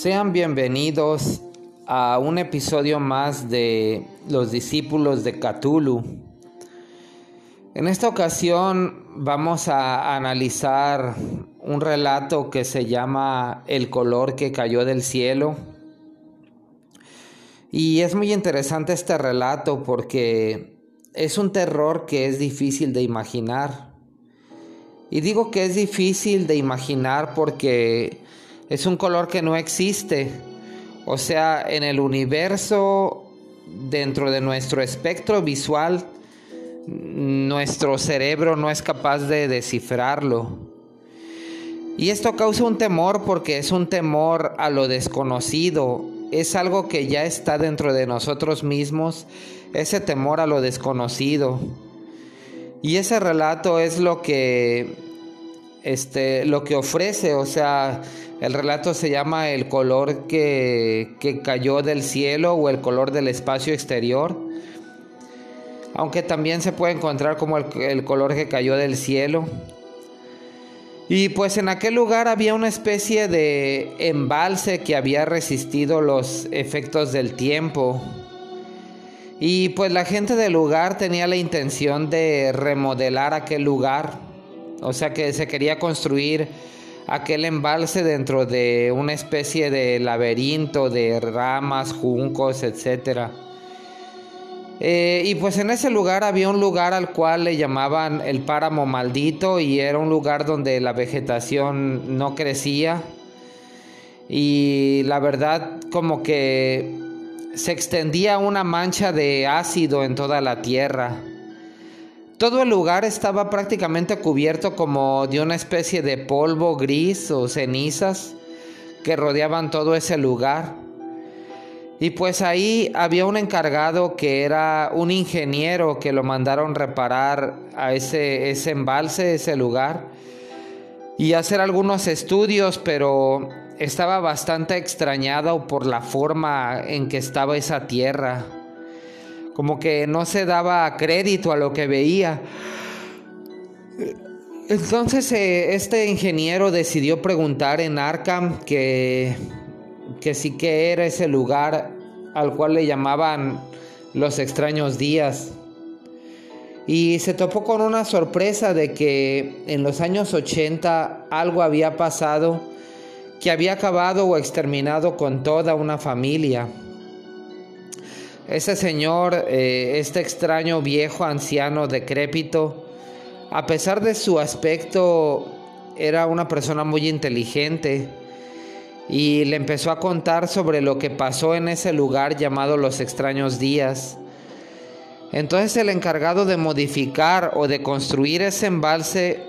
Sean bienvenidos a un episodio más de Los discípulos de Cthulhu. En esta ocasión vamos a analizar un relato que se llama El color que cayó del cielo. Y es muy interesante este relato porque es un terror que es difícil de imaginar. Y digo que es difícil de imaginar porque es un color que no existe. O sea, en el universo, dentro de nuestro espectro visual, nuestro cerebro no es capaz de descifrarlo. Y esto causa un temor porque es un temor a lo desconocido. Es algo que ya está dentro de nosotros mismos, ese temor a lo desconocido. Y ese relato es lo que este lo que ofrece, o sea, el relato se llama El color que, cayó del cielo o el color del espacio exterior. Aunque también se puede encontrar como el, el color que cayó del cielo. Y pues en aquel lugar había una especie de embalse que había resistido los efectos del tiempo. Y pues la gente del lugar tenía la intención de remodelar aquel lugar. O sea que se quería construir aquel embalse dentro de una especie de laberinto de ramas, juncos, etc. Eh, y pues en ese lugar había un lugar al cual le llamaban el páramo maldito y era un lugar donde la vegetación no crecía y la verdad como que se extendía una mancha de ácido en toda la tierra. Todo el lugar estaba prácticamente cubierto como de una especie de polvo gris o cenizas que rodeaban todo ese lugar. Y pues ahí había un encargado que era un ingeniero que lo mandaron reparar a ese, ese embalse, ese lugar, y hacer algunos estudios, pero estaba bastante extrañado por la forma en que estaba esa tierra como que no se daba crédito a lo que veía. Entonces eh, este ingeniero decidió preguntar en Arkham que, que sí que era ese lugar al cual le llamaban los extraños días. Y se topó con una sorpresa de que en los años 80 algo había pasado que había acabado o exterminado con toda una familia. Ese señor, eh, este extraño viejo anciano decrépito, a pesar de su aspecto, era una persona muy inteligente y le empezó a contar sobre lo que pasó en ese lugar llamado los extraños días. Entonces el encargado de modificar o de construir ese embalse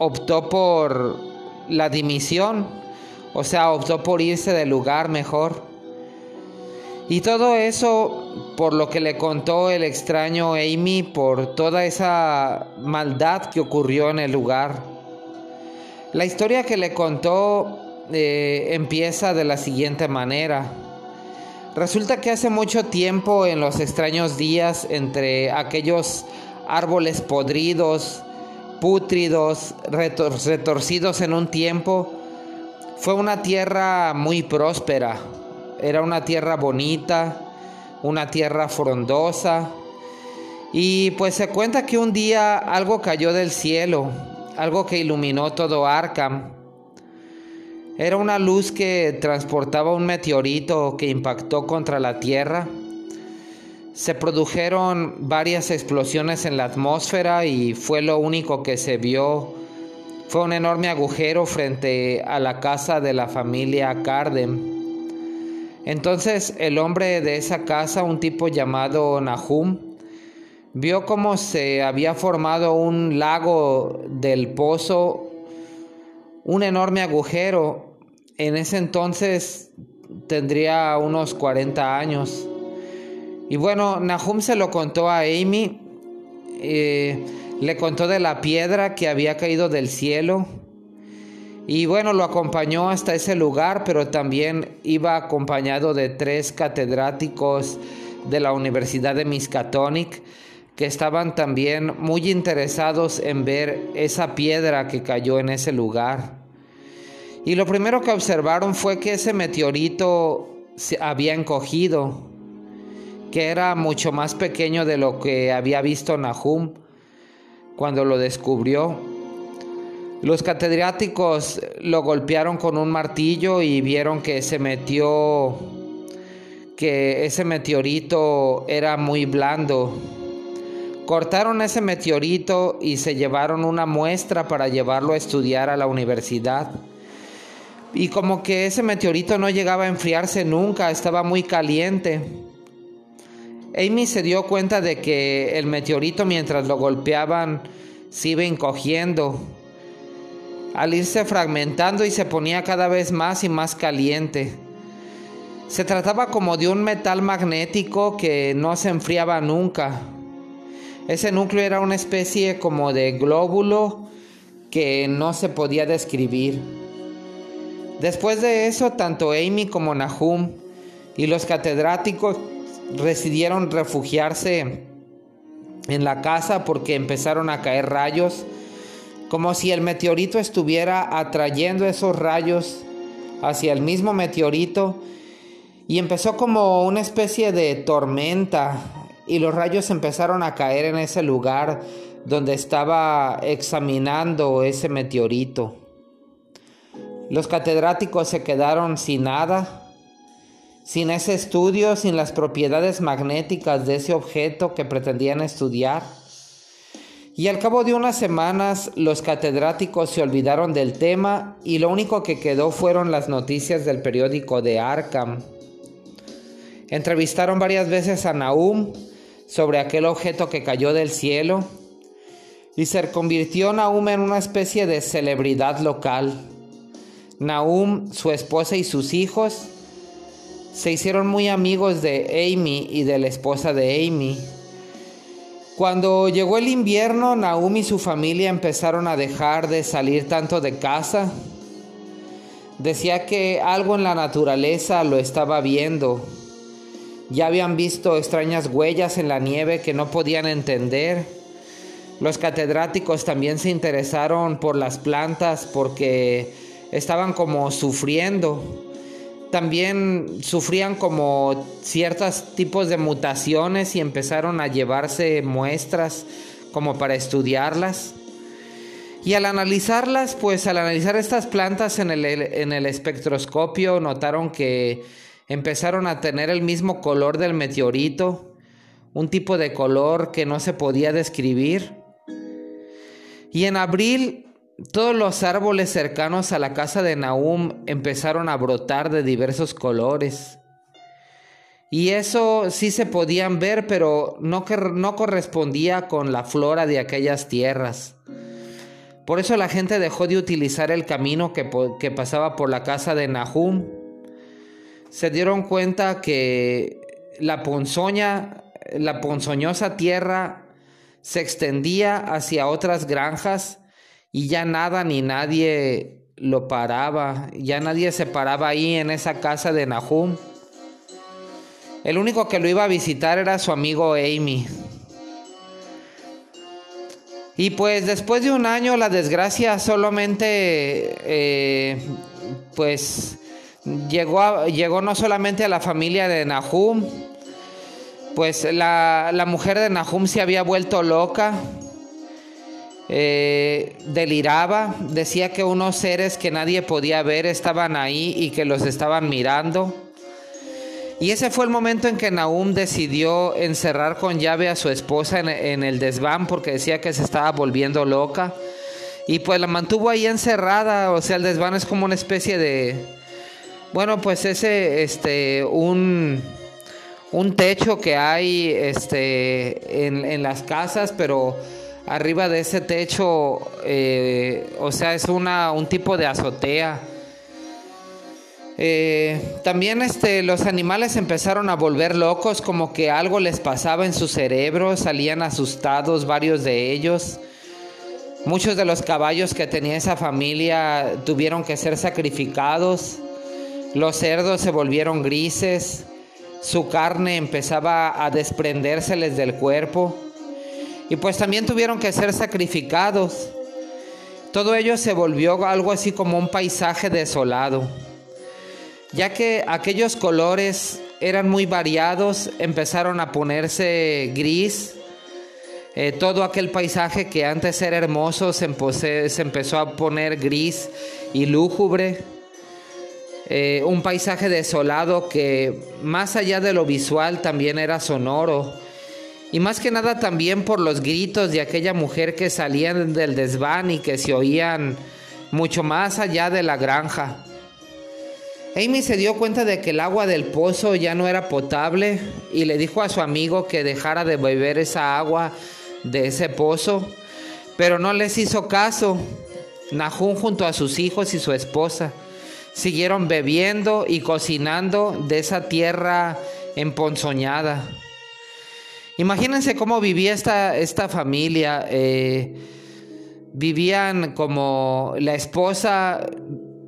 optó por la dimisión, o sea, optó por irse del lugar mejor. Y todo eso por lo que le contó el extraño Amy, por toda esa maldad que ocurrió en el lugar. La historia que le contó eh, empieza de la siguiente manera. Resulta que hace mucho tiempo, en los extraños días, entre aquellos árboles podridos, pútridos, retorcidos en un tiempo, fue una tierra muy próspera era una tierra bonita, una tierra frondosa. Y pues se cuenta que un día algo cayó del cielo, algo que iluminó todo Arkham. Era una luz que transportaba un meteorito que impactó contra la Tierra. Se produjeron varias explosiones en la atmósfera y fue lo único que se vio. Fue un enorme agujero frente a la casa de la familia Cardem. Entonces el hombre de esa casa, un tipo llamado Nahum, vio cómo se había formado un lago del pozo, un enorme agujero. En ese entonces tendría unos 40 años. Y bueno, Nahum se lo contó a Amy, eh, le contó de la piedra que había caído del cielo y bueno, lo acompañó hasta ese lugar, pero también iba acompañado de tres catedráticos de la Universidad de Miskatonic que estaban también muy interesados en ver esa piedra que cayó en ese lugar. Y lo primero que observaron fue que ese meteorito se había encogido, que era mucho más pequeño de lo que había visto Nahum cuando lo descubrió. Los catedráticos lo golpearon con un martillo y vieron que se metió que ese meteorito era muy blando. Cortaron ese meteorito y se llevaron una muestra para llevarlo a estudiar a la universidad. Y como que ese meteorito no llegaba a enfriarse nunca, estaba muy caliente. Amy se dio cuenta de que el meteorito mientras lo golpeaban se iba encogiendo, al irse fragmentando y se ponía cada vez más y más caliente. Se trataba como de un metal magnético que no se enfriaba nunca. Ese núcleo era una especie como de glóbulo que no se podía describir. Después de eso, tanto Amy como Nahum y los catedráticos decidieron refugiarse en la casa porque empezaron a caer rayos, como si el meteorito estuviera atrayendo esos rayos hacia el mismo meteorito y empezó como una especie de tormenta y los rayos empezaron a caer en ese lugar donde estaba examinando ese meteorito. Los catedráticos se quedaron sin nada, sin ese estudio, sin las propiedades magnéticas de ese objeto que pretendían estudiar. Y al cabo de unas semanas los catedráticos se olvidaron del tema y lo único que quedó fueron las noticias del periódico de Arkham. Entrevistaron varias veces a Nahum sobre aquel objeto que cayó del cielo y se convirtió Nahum en una especie de celebridad local. Nahum, su esposa y sus hijos se hicieron muy amigos de Amy y de la esposa de Amy. Cuando llegó el invierno, Nahum y su familia empezaron a dejar de salir tanto de casa. Decía que algo en la naturaleza lo estaba viendo ya habían visto extrañas huellas en la nieve que no podían entender. Los catedráticos también se interesaron por las plantas porque estaban como sufriendo. También sufrían como ciertos tipos de mutaciones y empezaron a llevarse muestras como para estudiarlas. Y al analizarlas, pues al analizar estas plantas en el, en el espectroscopio, notaron que empezaron a tener el mismo color del meteorito, un tipo de color que no se podía describir. Y en abril todos los árboles cercanos a la casa de Nahum empezaron a brotar de diversos colores. Y eso sí se podían ver, pero no, no correspondía con la flora de aquellas tierras. Por eso la gente dejó de utilizar el camino que, que pasaba por la casa de Nahum se dieron cuenta que la ponzoña, la ponzoñosa tierra se extendía hacia otras granjas y ya nada ni nadie lo paraba, ya nadie se paraba ahí en esa casa de Nahum. El único que lo iba a visitar era su amigo Amy. Y pues después de un año la desgracia solamente eh, pues llegó, llegó no solamente a la familia de Nahum, pues la, mujer de Nahum se había vuelto loca, eh, deliraba, decía que unos seres que nadie podía ver estaban ahí y que los estaban mirando. Y ese fue el momento en que Nahum decidió encerrar con llave a su esposa en, en el desván porque decía que se estaba volviendo loca. Y pues la mantuvo ahí encerrada, o sea, el desván es como una especie de, bueno, pues ese, este, un, un techo que hay este, en, las casas, pero arriba de ese techo, eh, o sea, es una, un tipo de azotea. Eh, también este, los animales empezaron a volver locos, como que algo les pasaba en su cerebro, salían asustados varios de ellos. Muchos de los caballos que tenía esa familia tuvieron que ser sacrificados. Los cerdos se volvieron grises, su carne empezaba a desprendérseles del cuerpo y pues también tuvieron que ser sacrificados. todo ello se volvió algo así como un paisaje desolado, ya que aquellos colores eran muy variados, empezaron a ponerse gris, eh, todo aquel paisaje que antes era hermoso se, empezó a poner gris y lúgubre. Eh, un paisaje desolado que más allá de lo visual también era sonoro. Y más que nada también por los gritos de aquella mujer que salían del desván y que se oían mucho más allá de la granja. Amy se dio cuenta de que el agua del pozo ya no era potable y le dijo a su amigo que dejara de beber esa agua de ese pozo, pero no les hizo caso. Nahum junto a sus hijos y su esposa siguieron bebiendo y cocinando de esa tierra emponzoñada. Imagínense cómo vivía esta, esta familia. Eh, vivían como la esposa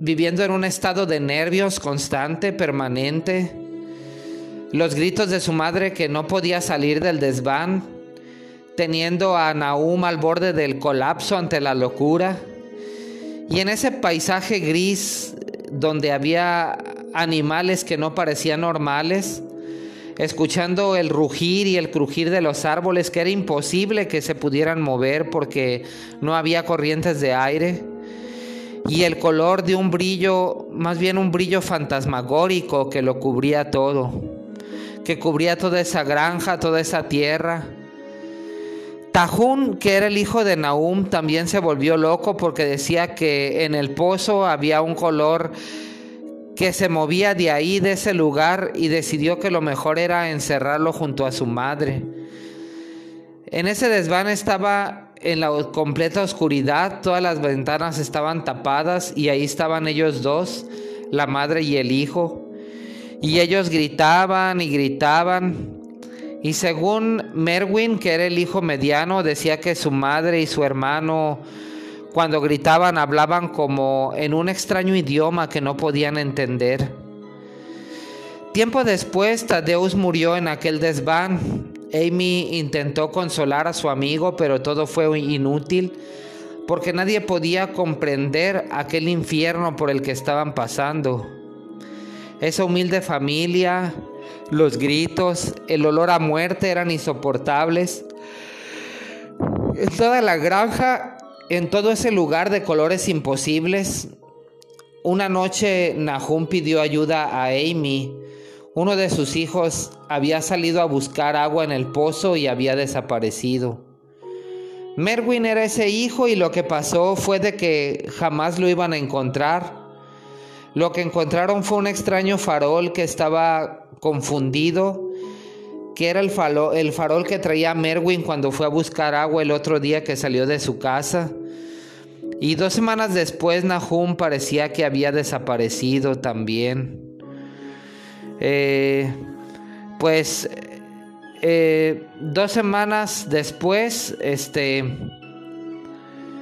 viviendo en un estado de nervios constante, permanente. Los gritos de su madre que no podía salir del desván, teniendo a Nahum al borde del colapso ante la locura. Y en ese paisaje gris donde había animales que no parecían normales, escuchando el rugir y el crujir de los árboles que era imposible que se pudieran mover porque no había corrientes de aire y el color de un brillo, más bien un brillo fantasmagórico que lo cubría todo, que cubría toda esa granja, toda esa tierra. Tajún, que era el hijo de Nahum, también se volvió loco porque decía que en el pozo había un color que se movía de ahí, de ese lugar, y decidió que lo mejor era encerrarlo junto a su madre. En ese desván estaba en la completa oscuridad, todas las ventanas estaban tapadas y ahí estaban ellos dos, la madre y el hijo. Y ellos gritaban y gritaban. Y según Merwin, que era el hijo mediano, decía que su madre y su hermano, cuando gritaban, hablaban como en un extraño idioma que no podían entender. Tiempo después, Tadeus murió en aquel desván Amy intentó consolar a su amigo, pero todo fue inútil porque nadie podía comprender aquel infierno por el que estaban pasando. Esa humilde familia, los gritos, el olor a muerte eran insoportables. En toda la granja, en todo ese lugar de colores imposibles, una noche Nahum pidió ayuda a Amy uno de sus hijos había salido a buscar agua en el pozo y había desaparecido. Merwin era ese hijo y lo que pasó fue de que jamás lo iban a encontrar. Lo que encontraron fue un extraño farol que estaba confundido, que era el farol, el farol que traía Merwin cuando fue a buscar agua el otro día que salió de su casa. Y dos semanas después Nahum parecía que había desaparecido también. Eh, pues eh, dos semanas después, este,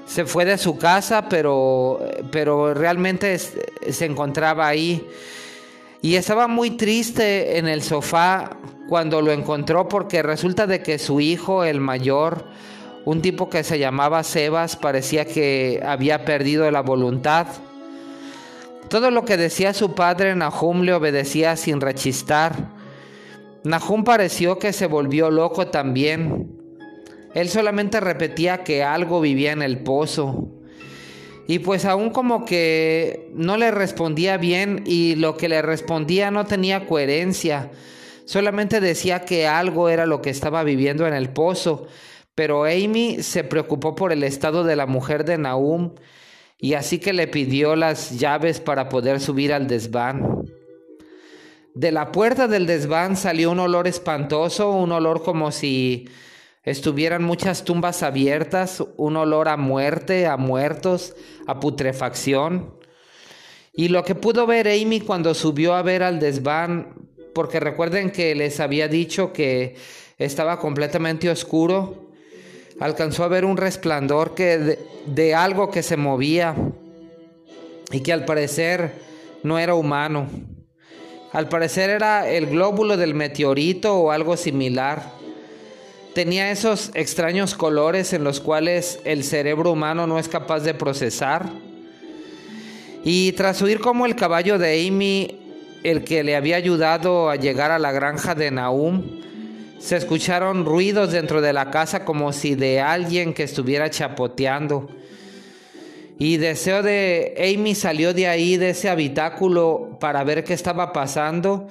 se fue de su casa, pero, pero realmente se encontraba ahí. Y estaba muy triste en el sofá cuando lo encontró porque resulta de que su hijo, el mayor, un tipo que se llamaba Sebas, parecía que había perdido la voluntad. Todo lo que decía su padre Nahum le obedecía sin rechistar. Nahum pareció que se volvió loco también. Él solamente repetía que algo vivía en el pozo. Y pues aún como que no le respondía bien y lo que le respondía no tenía coherencia. Solamente decía que algo era lo que estaba viviendo en el pozo. Pero Amy se preocupó por el estado de la mujer de Nahum y así que le pidió las llaves para poder subir al desván. De la puerta del desván salió un olor espantoso, un olor como si estuvieran muchas tumbas abiertas, un olor a muerte, a muertos, a putrefacción. Y lo que pudo ver Amy cuando subió a ver al desván, porque recuerden que les había dicho que estaba completamente oscuro, alcanzó a ver un resplandor que de, algo que se movía y que al parecer no era humano. Al parecer era el glóbulo del meteorito o algo similar. tenía esos extraños colores en los cuales el cerebro humano no es capaz de procesar. Y tras oír como el caballo de Amy, el que le había ayudado a llegar a la granja de Nahum, se escucharon ruidos dentro de la casa como si de alguien que estuviera chapoteando. Y deseo de Amy salió de ahí, de ese habitáculo, para ver qué estaba pasando.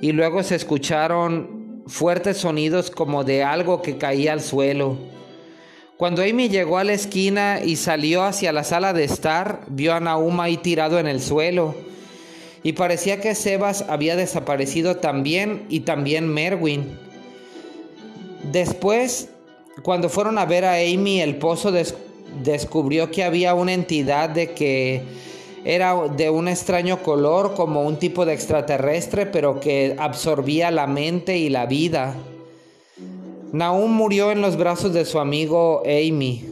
Y luego se escucharon fuertes sonidos como de algo que caía al suelo. Cuando Amy llegó a la esquina y salió hacia la sala de estar, vio a Nahum ahí tirado en el suelo. Y parecía que Sebas había desaparecido también y también Merwin. Después, cuando fueron a ver a Amy, el pozo descubrió que había una entidad de que era de un extraño color, como un tipo de extraterrestre, pero que absorbía la mente y la vida. Naum murió en los brazos de su amigo Amy.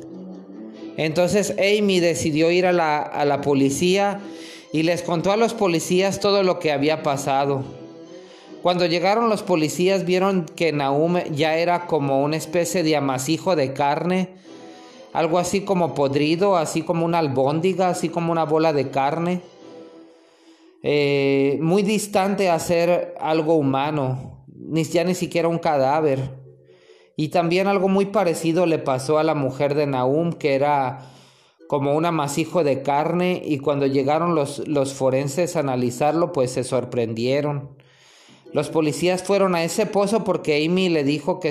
Entonces Amy decidió ir a la, a la policía y les contó a los policías todo lo que había pasado. Cuando llegaron los policías vieron que Nahum ya era como una especie de amasijo de carne, algo así como podrido, así como una albóndiga, así como una bola de carne, eh, muy distante a ser algo humano, ni ya ni siquiera un cadáver. Y también algo muy parecido le pasó a la mujer de Nahum, que era como un amasijo de carne, y cuando llegaron los, los forenses a analizarlo, pues se sorprendieron. Los policías fueron a ese pozo porque Amy le dijo que,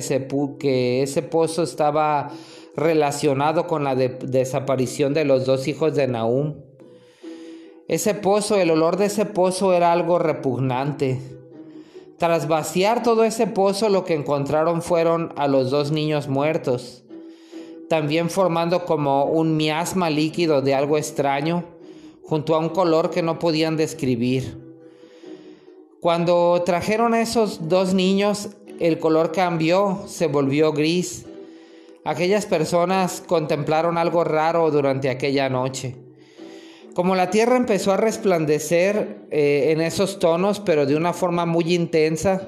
que ese pozo estaba relacionado con la desaparición de los dos hijos de Nahum. Ese pozo, el olor de ese pozo era algo repugnante. Tras vaciar todo ese pozo, lo que encontraron fueron a los dos niños muertos, también formando como un miasma líquido de algo extraño, junto a un color que no podían describir. Cuando trajeron a esos dos niños, el color cambió, se volvió gris. Aquellas personas contemplaron algo raro durante aquella noche. Como la tierra empezó a resplandecer eh, en esos tonos, pero de una forma muy intensa,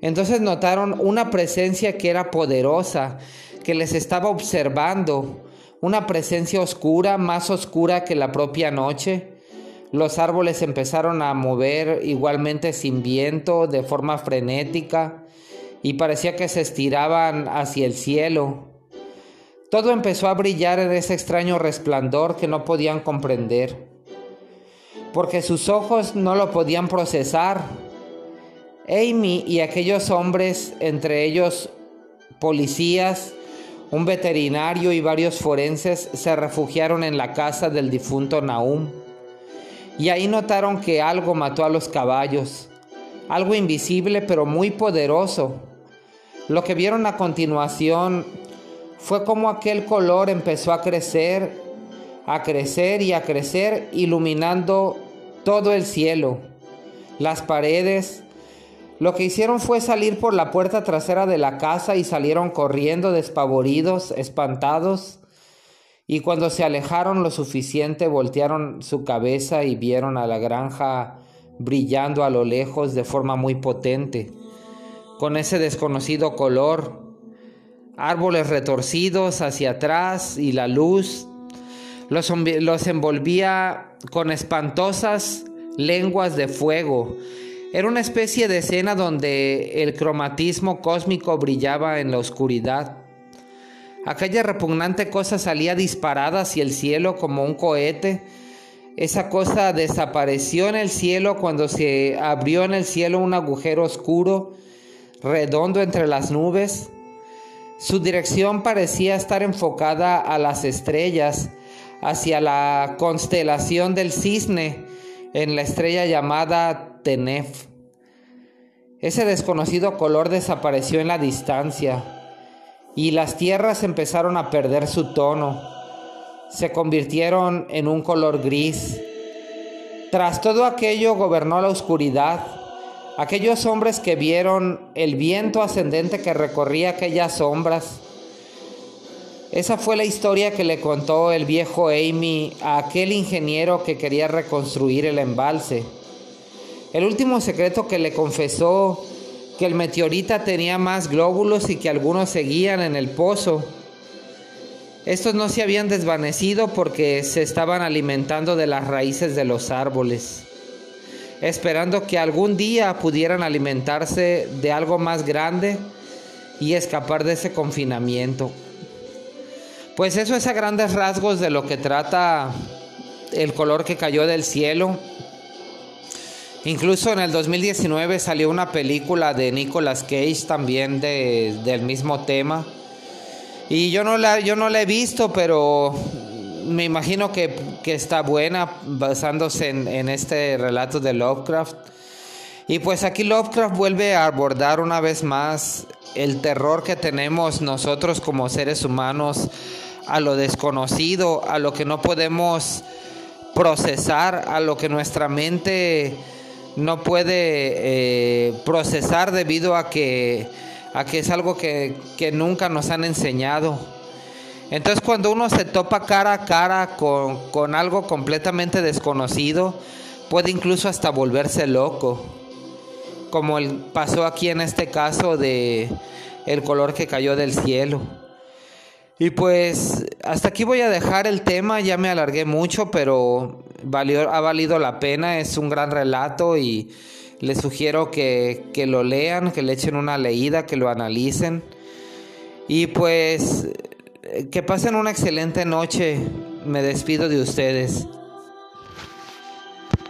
entonces notaron una presencia que era poderosa, que les estaba observando, una presencia oscura, más oscura que la propia noche los árboles empezaron a mover igualmente sin viento, de forma frenética, y parecía que se estiraban hacia el cielo. Todo empezó a brillar en ese extraño resplandor que no podían comprender, porque sus ojos no lo podían procesar. Amy y aquellos hombres, entre ellos policías, un veterinario y varios forenses, se refugiaron en la casa del difunto Nahum y ahí notaron que algo mató a los caballos, algo invisible pero muy poderoso. Lo que vieron a continuación fue como aquel color empezó a crecer, a crecer y a crecer, iluminando todo el cielo, las paredes. Lo que hicieron fue salir por la puerta trasera de la casa y salieron corriendo despavoridos, espantados. Y cuando se alejaron lo suficiente, voltearon su cabeza y vieron a la granja brillando a lo lejos de forma muy potente, con ese desconocido color, árboles retorcidos hacia atrás y la luz los, los envolvía con espantosas lenguas de fuego. Era una especie de escena donde el cromatismo cósmico brillaba en la oscuridad. Aquella repugnante cosa salía disparada hacia el cielo como un cohete. Esa cosa desapareció en el cielo cuando se abrió en el cielo un agujero oscuro, redondo entre las nubes. Su dirección parecía estar enfocada a las estrellas, hacia la constelación del cisne, en la estrella llamada Tenef. Ese desconocido color desapareció en la distancia y las tierras empezaron a perder su tono, se convirtieron en un color gris. Tras todo aquello gobernó la oscuridad. Aquellos hombres que vieron el viento ascendente que recorría aquellas sombras. Esa fue la historia que le contó el viejo Amy a aquel ingeniero que quería reconstruir el embalse. El último secreto que le confesó que el meteorita tenía más glóbulos y que algunos seguían en el pozo. Estos no se habían desvanecido porque se estaban alimentando de las raíces de los árboles, esperando que algún día pudieran alimentarse de algo más grande y escapar de ese confinamiento. Pues eso es a grandes rasgos de lo que trata el color que cayó del cielo. Incluso en el 2019 salió una película de Nicolas Cage también del mismo tema. Y yo no la, yo no la he visto, pero me imagino que, está buena basándose en, en, este relato de Lovecraft. Y pues aquí Lovecraft vuelve a abordar una vez más el terror que tenemos nosotros como seres humanos a lo desconocido, a lo que no podemos procesar, a lo que nuestra mente no puede eh, procesar debido a que a que es algo que, nunca nos han enseñado. Entonces cuando uno se topa cara a cara con, algo completamente desconocido, puede incluso hasta volverse loco. Como pasó aquí en este caso de el color que cayó del cielo. Y pues hasta aquí voy a dejar el tema, ya me alargué mucho, pero valió, ha valido la pena, es un gran relato y les sugiero que, lo lean, que le echen una leída, que lo analicen. Y pues que pasen una excelente noche. Me despido de ustedes.